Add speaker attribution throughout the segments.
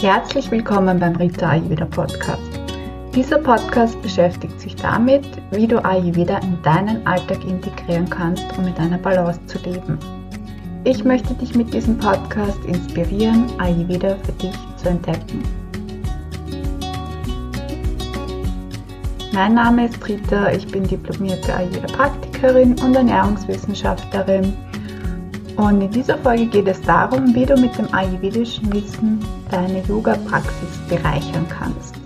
Speaker 1: Herzlich willkommen beim Rita Ayurveda Podcast. Dieser Podcast beschäftigt sich damit, wie du Ayurveda in deinen Alltag integrieren kannst, um mit einer Balance zu leben. Ich möchte dich mit diesem Podcast inspirieren, Ayurveda für dich zu entdecken. Mein Name ist Rita, ich bin diplomierte Ayurveda-Praktikerin und Ernährungswissenschaftlerin und in dieser Folge geht es darum, wie du mit dem ayurvedischen Wissen deine Yoga-Praxis bereichern kannst.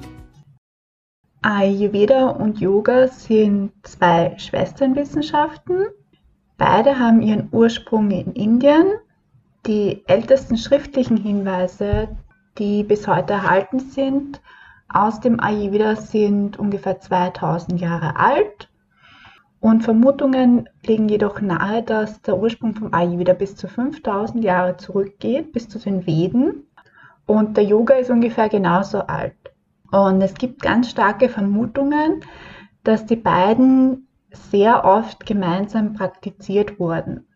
Speaker 1: Ayurveda und Yoga sind zwei Schwesternwissenschaften. Beide haben ihren Ursprung in Indien. Die ältesten schriftlichen Hinweise, die bis heute erhalten sind, aus dem Ayurveda sind ungefähr 2000 Jahre alt und Vermutungen legen jedoch nahe, dass der Ursprung vom Ayurveda bis zu 5000 Jahre zurückgeht, bis zu den Veden. Und der Yoga ist ungefähr genauso alt. Und es gibt ganz starke Vermutungen, dass die beiden sehr oft gemeinsam praktiziert wurden.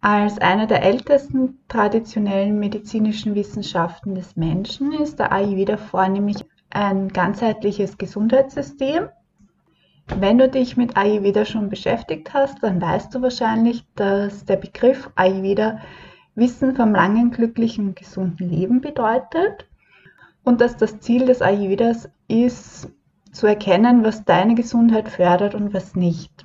Speaker 1: Als eine der ältesten traditionellen medizinischen Wissenschaften des Menschen ist der Ayurveda vornehmlich ein ganzheitliches Gesundheitssystem wenn du dich mit Ayurveda schon beschäftigt hast, dann weißt du wahrscheinlich, dass der Begriff Ayurveda Wissen vom langen, glücklichen, gesunden Leben bedeutet und dass das Ziel des Ayurvedas ist, zu erkennen, was deine Gesundheit fördert und was nicht.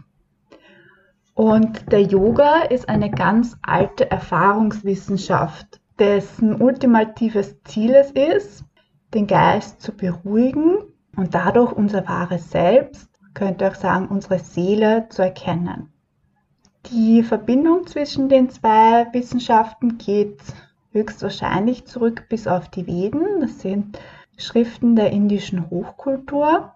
Speaker 1: Und der Yoga ist eine ganz alte Erfahrungswissenschaft, dessen ultimatives Ziel es ist, den Geist zu beruhigen und dadurch unser wahres Selbst könnte auch sagen, unsere Seele zu erkennen. Die Verbindung zwischen den zwei Wissenschaften geht höchstwahrscheinlich zurück bis auf die Veden. Das sind Schriften der indischen Hochkultur.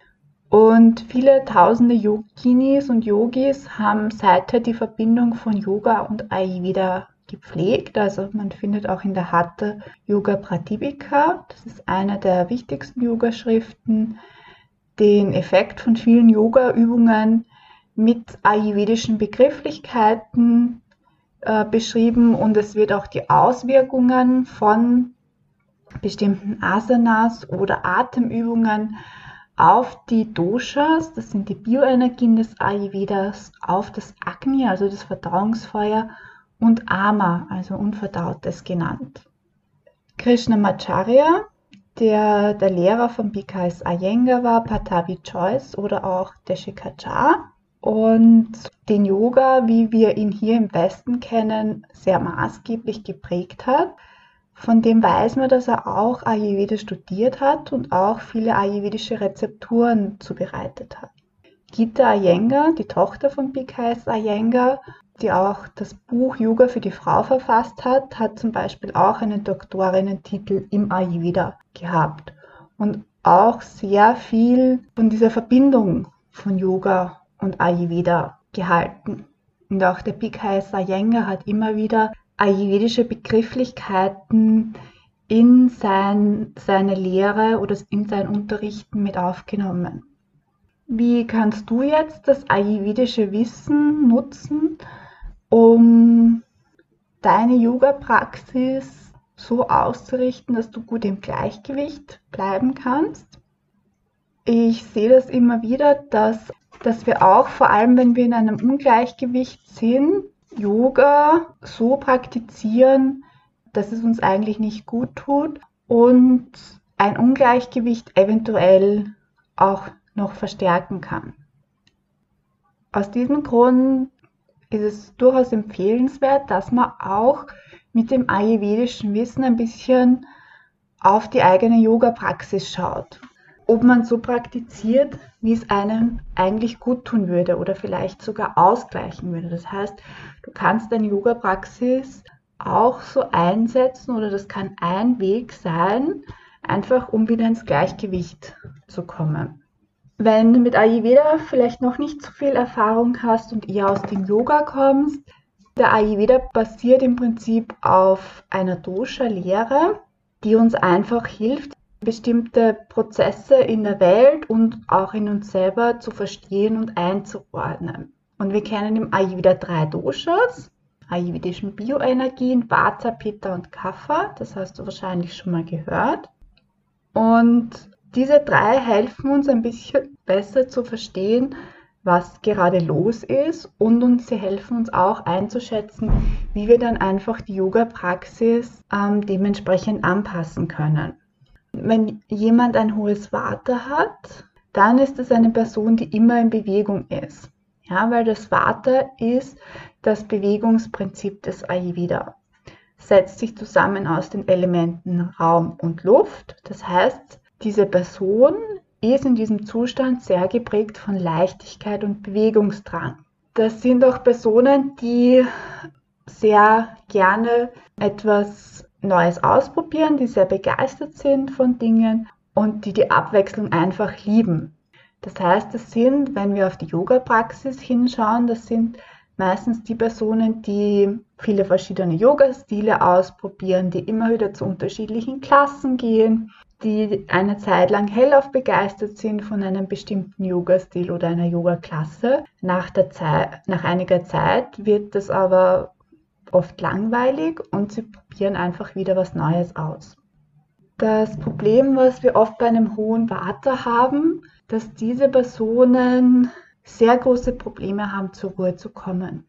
Speaker 1: Und viele tausende Yoginis und Yogis haben seither die Verbindung von Yoga und Ayurveda gepflegt. Also man findet auch in der Hatha Yoga Pratipika. Das ist eine der wichtigsten Yoga-Schriften den Effekt von vielen Yoga-Übungen mit ayurvedischen Begrifflichkeiten äh, beschrieben und es wird auch die Auswirkungen von bestimmten Asanas oder Atemübungen auf die Doshas, das sind die Bioenergien des Ayurvedas, auf das Agni, also das Verdauungsfeuer, und Ama, also Unverdautes genannt. Krishnamacharya der der Lehrer von BKS Iyengar war, Patavi Choice oder auch Deshikacha. Und den Yoga, wie wir ihn hier im Westen kennen, sehr maßgeblich geprägt hat. Von dem weiß man, dass er auch Ayurveda studiert hat und auch viele ayurvedische Rezepturen zubereitet hat. Gita Iyengar, die Tochter von BKS Iyengar, die auch das Buch Yoga für die Frau verfasst hat, hat zum Beispiel auch einen Doktorinnentitel im Ayurveda gehabt und auch sehr viel von dieser Verbindung von Yoga und Ayurveda gehalten. Und auch der Bhikkhu Iyengar hat immer wieder ayurvedische Begrifflichkeiten in sein, seine Lehre oder in sein Unterrichten mit aufgenommen. Wie kannst du jetzt das ayurvedische Wissen nutzen, um deine Yoga-Praxis so auszurichten, dass du gut im Gleichgewicht bleiben kannst. Ich sehe das immer wieder, dass, dass wir auch, vor allem wenn wir in einem Ungleichgewicht sind, Yoga so praktizieren, dass es uns eigentlich nicht gut tut und ein Ungleichgewicht eventuell auch noch verstärken kann. Aus diesem Grund ist es durchaus empfehlenswert, dass man auch mit dem ayurvedischen Wissen ein bisschen auf die eigene Yoga-Praxis schaut. Ob man so praktiziert, wie es einem eigentlich gut tun würde oder vielleicht sogar ausgleichen würde. Das heißt, du kannst deine Yoga-Praxis auch so einsetzen oder das kann ein Weg sein, einfach um wieder ins Gleichgewicht zu kommen. Wenn du mit Ayurveda vielleicht noch nicht so viel Erfahrung hast und eher aus dem Yoga kommst, der Ayurveda basiert im Prinzip auf einer Dosha-Lehre, die uns einfach hilft, bestimmte Prozesse in der Welt und auch in uns selber zu verstehen und einzuordnen. Und wir kennen im Ayurveda drei Doshas. ayurvedischen Bioenergien, Vata, Pitta und Kapha. Das hast du wahrscheinlich schon mal gehört. Und diese drei helfen uns ein bisschen besser zu verstehen, was gerade los ist und uns, sie helfen uns auch einzuschätzen, wie wir dann einfach die Yoga-Praxis ähm, dementsprechend anpassen können. Wenn jemand ein hohes Vata hat, dann ist es eine Person, die immer in Bewegung ist. Ja, weil das Vata ist das Bewegungsprinzip des Ayurveda. Setzt sich zusammen aus den Elementen Raum und Luft. Das heißt, diese Person ist in diesem Zustand sehr geprägt von Leichtigkeit und Bewegungsdrang. Das sind auch Personen, die sehr gerne etwas Neues ausprobieren, die sehr begeistert sind von Dingen und die die Abwechslung einfach lieben. Das heißt, das sind, wenn wir auf die Yoga-Praxis hinschauen, das sind meistens die Personen, die viele verschiedene Yoga-Stile ausprobieren, die immer wieder zu unterschiedlichen Klassen gehen, die eine Zeit lang hellauf begeistert sind von einem bestimmten Yoga-Stil oder einer Yoga-Klasse. Nach, nach einiger Zeit wird das aber oft langweilig und sie probieren einfach wieder was Neues aus. Das Problem, was wir oft bei einem hohen Vata haben, dass diese Personen sehr große Probleme haben, zur Ruhe zu kommen.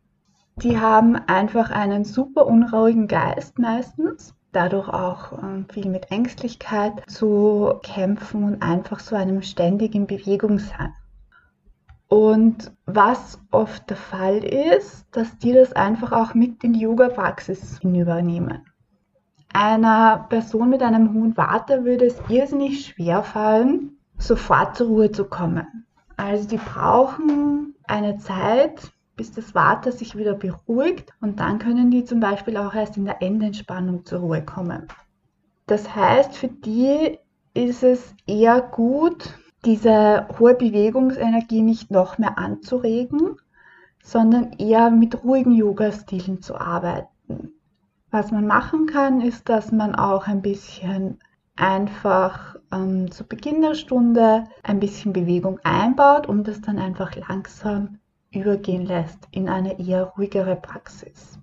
Speaker 1: Die haben einfach einen super unruhigen Geist meistens, dadurch auch ähm, viel mit Ängstlichkeit zu kämpfen und einfach so einem ständigen Bewegung sein. Und was oft der Fall ist, dass die das einfach auch mit in die Yoga-Praxis hinübernehmen. Einer Person mit einem hohen Vata würde es irrsinnig schwer fallen, sofort zur Ruhe zu kommen. Also die brauchen eine Zeit, bis das Vata sich wieder beruhigt und dann können die zum Beispiel auch erst in der Endentspannung zur Ruhe kommen. Das heißt, für die ist es eher gut, diese hohe Bewegungsenergie nicht noch mehr anzuregen, sondern eher mit ruhigen Yoga-Stilen zu arbeiten. Was man machen kann, ist, dass man auch ein bisschen einfach ähm, zu Beginn der Stunde ein bisschen Bewegung einbaut und das dann einfach langsam übergehen lässt in eine eher ruhigere Praxis.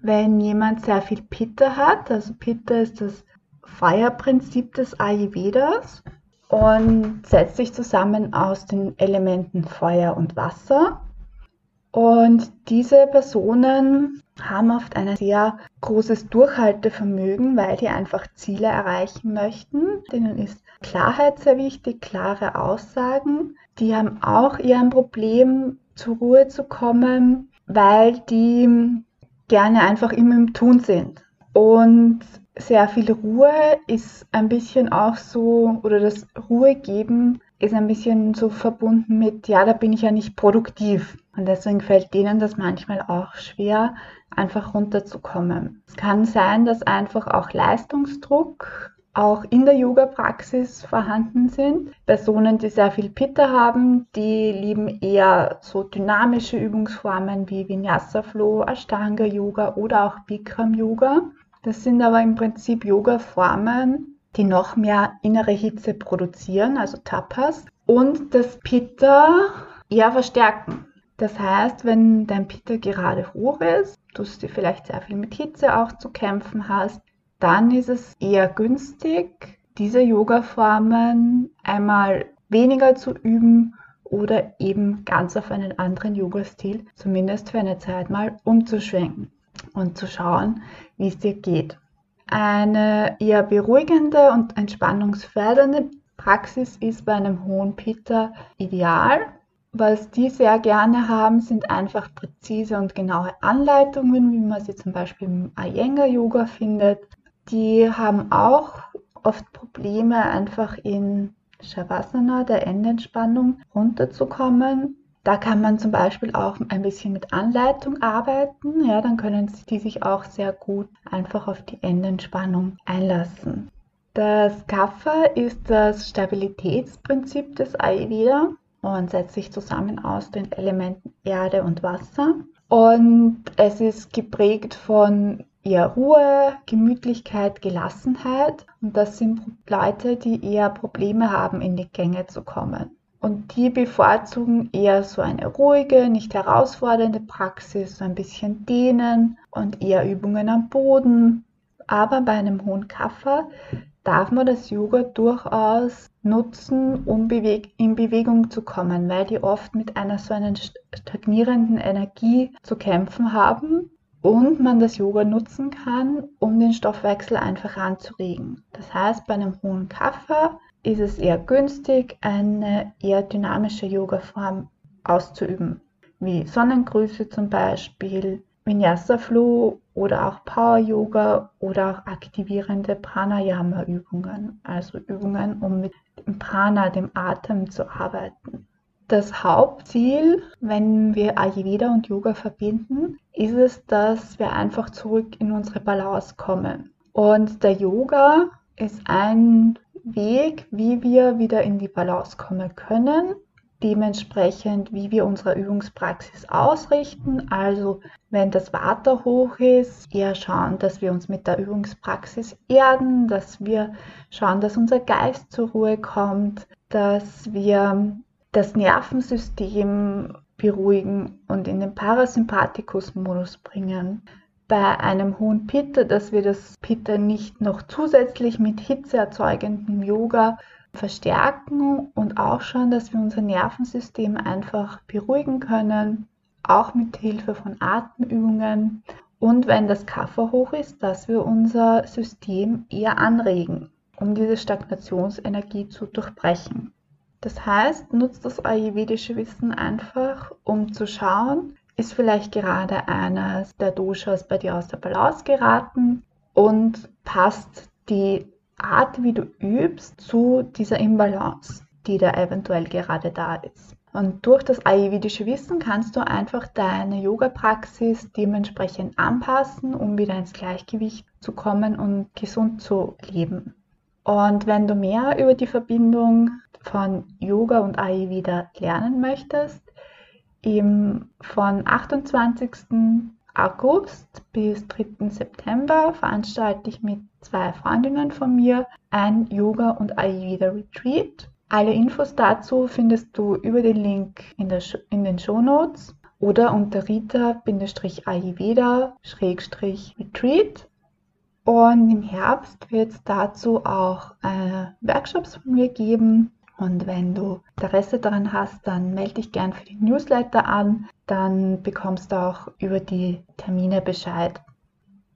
Speaker 1: Wenn jemand sehr viel Pitta hat, also Pitta ist das Feuerprinzip des Ayurvedas und setzt sich zusammen aus den Elementen Feuer und Wasser. Und diese Personen haben oft ein sehr großes Durchhaltevermögen, weil die einfach Ziele erreichen möchten. Denen ist Klarheit sehr wichtig, klare Aussagen. Die haben auch ein Problem, zur Ruhe zu kommen, weil die gerne einfach immer im Tun sind. Und sehr viel Ruhe ist ein bisschen auch so, oder das Ruhe geben ist ein bisschen so verbunden mit, ja, da bin ich ja nicht produktiv. Und deswegen fällt denen das manchmal auch schwer, einfach runterzukommen. Es kann sein, dass einfach auch Leistungsdruck auch in der Yoga-Praxis vorhanden sind. Personen, die sehr viel Pitta haben, die lieben eher so dynamische Übungsformen wie Vinyasa Flow, Ashtanga Yoga oder auch Bikram Yoga. Das sind aber im Prinzip Yoga-Formen, die noch mehr innere Hitze produzieren, also Tapas, und das Pitta eher verstärken. Das heißt, wenn dein Pitta gerade hoch ist, du vielleicht sehr viel mit Hitze auch zu kämpfen hast, dann ist es eher günstig, diese Yoga-Formen einmal weniger zu üben oder eben ganz auf einen anderen Yoga-Stil, zumindest für eine Zeit mal, umzuschwenken und zu schauen, wie es dir geht. Eine eher beruhigende und entspannungsfördernde Praxis ist bei einem hohen Pitta ideal. Was die sehr gerne haben, sind einfach präzise und genaue Anleitungen, wie man sie zum Beispiel im Iyengar Yoga findet. Die haben auch oft Probleme, einfach in Shavasana, der Endentspannung, runterzukommen. Da kann man zum Beispiel auch ein bisschen mit Anleitung arbeiten. Ja, dann können die sich auch sehr gut einfach auf die Endentspannung einlassen. Das Kapha ist das Stabilitätsprinzip des Ayurveda und setzt sich zusammen aus den Elementen Erde und Wasser. Und es ist geprägt von eher Ruhe, Gemütlichkeit, Gelassenheit. Und das sind Leute, die eher Probleme haben, in die Gänge zu kommen. Und die bevorzugen eher so eine ruhige, nicht herausfordernde Praxis, so ein bisschen Dehnen und eher Übungen am Boden. Aber bei einem hohen Kaffer darf man das Yoga durchaus nutzen, um in Bewegung zu kommen, weil die oft mit einer so einer stagnierenden Energie zu kämpfen haben und man das Yoga nutzen kann, um den Stoffwechsel einfach anzuregen. Das heißt, bei einem hohen Kaffer ist es eher günstig, eine eher dynamische Yoga-Form auszuüben, wie Sonnengrüße zum Beispiel, Vinyasa Flow oder auch Power Yoga oder auch aktivierende Pranayama Übungen, also Übungen, um mit dem Prana, dem Atem zu arbeiten. Das Hauptziel, wenn wir Ayurveda und Yoga verbinden, ist es, dass wir einfach zurück in unsere Balance kommen. Und der Yoga ist ein Weg, wie wir wieder in die Balance kommen können. Dementsprechend, wie wir unsere Übungspraxis ausrichten. Also, wenn das Water hoch ist, eher schauen, dass wir uns mit der Übungspraxis erden, dass wir schauen, dass unser Geist zur Ruhe kommt, dass wir das Nervensystem beruhigen und in den Parasympathikus-Modus bringen bei einem hohen Pitta, dass wir das Pitta nicht noch zusätzlich mit hitzeerzeugendem Yoga verstärken und auch schauen, dass wir unser Nervensystem einfach beruhigen können, auch mit Hilfe von Atemübungen und wenn das Kaffer hoch ist, dass wir unser System eher anregen, um diese Stagnationsenergie zu durchbrechen. Das heißt, nutzt das ayurvedische Wissen einfach, um zu schauen, ist vielleicht gerade eines der Doshas bei dir aus der Balance geraten und passt die Art, wie du übst, zu dieser Imbalance, die da eventuell gerade da ist. Und durch das ayurvedische Wissen kannst du einfach deine Yoga-Praxis dementsprechend anpassen, um wieder ins Gleichgewicht zu kommen und gesund zu leben. Und wenn du mehr über die Verbindung von Yoga und Ayurveda lernen möchtest, im, von 28. August bis 3. September veranstalte ich mit zwei Freundinnen von mir ein Yoga und Ayurveda Retreat. Alle Infos dazu findest du über den Link in, der, in den Show Notes oder unter rita-ayurveda-retreat. Und im Herbst wird es dazu auch äh, Workshops von mir geben, und wenn du Interesse daran hast, dann melde dich gern für die Newsletter an. Dann bekommst du auch über die Termine Bescheid.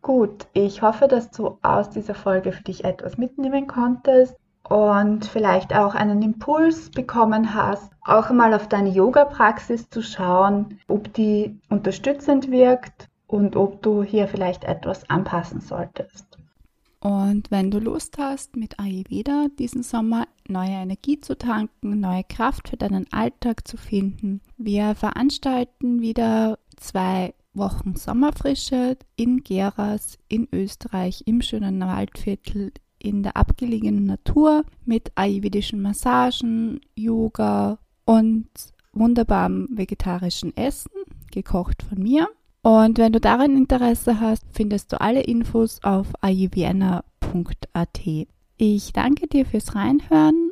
Speaker 1: Gut, ich hoffe, dass du aus dieser Folge für dich etwas mitnehmen konntest und vielleicht auch einen Impuls bekommen hast, auch mal auf deine Yoga-Praxis zu schauen, ob die unterstützend wirkt und ob du hier vielleicht etwas anpassen solltest.
Speaker 2: Und wenn du Lust hast, mit Ayurveda diesen Sommer neue Energie zu tanken, neue Kraft für deinen Alltag zu finden, wir veranstalten wieder zwei Wochen Sommerfrische in Geras in Österreich im schönen Waldviertel in der abgelegenen Natur mit ayurvedischen Massagen, Yoga und wunderbarem vegetarischen Essen, gekocht von mir. Und wenn du daran Interesse hast, findest du alle Infos auf ayurvienna.at. Ich danke dir fürs Reinhören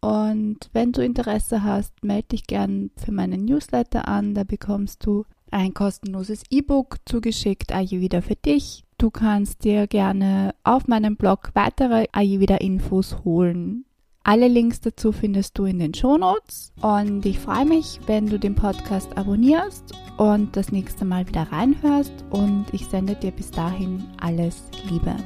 Speaker 2: und wenn du Interesse hast, melde dich gern für meinen Newsletter an. Da bekommst du ein kostenloses E-Book zugeschickt, Ayurveda für dich. Du kannst dir gerne auf meinem Blog weitere Ayurveda-Infos holen. Alle Links dazu findest du in den Shownotes und ich freue mich, wenn du den Podcast abonnierst und das nächste Mal wieder reinhörst und ich sende dir bis dahin alles Liebe.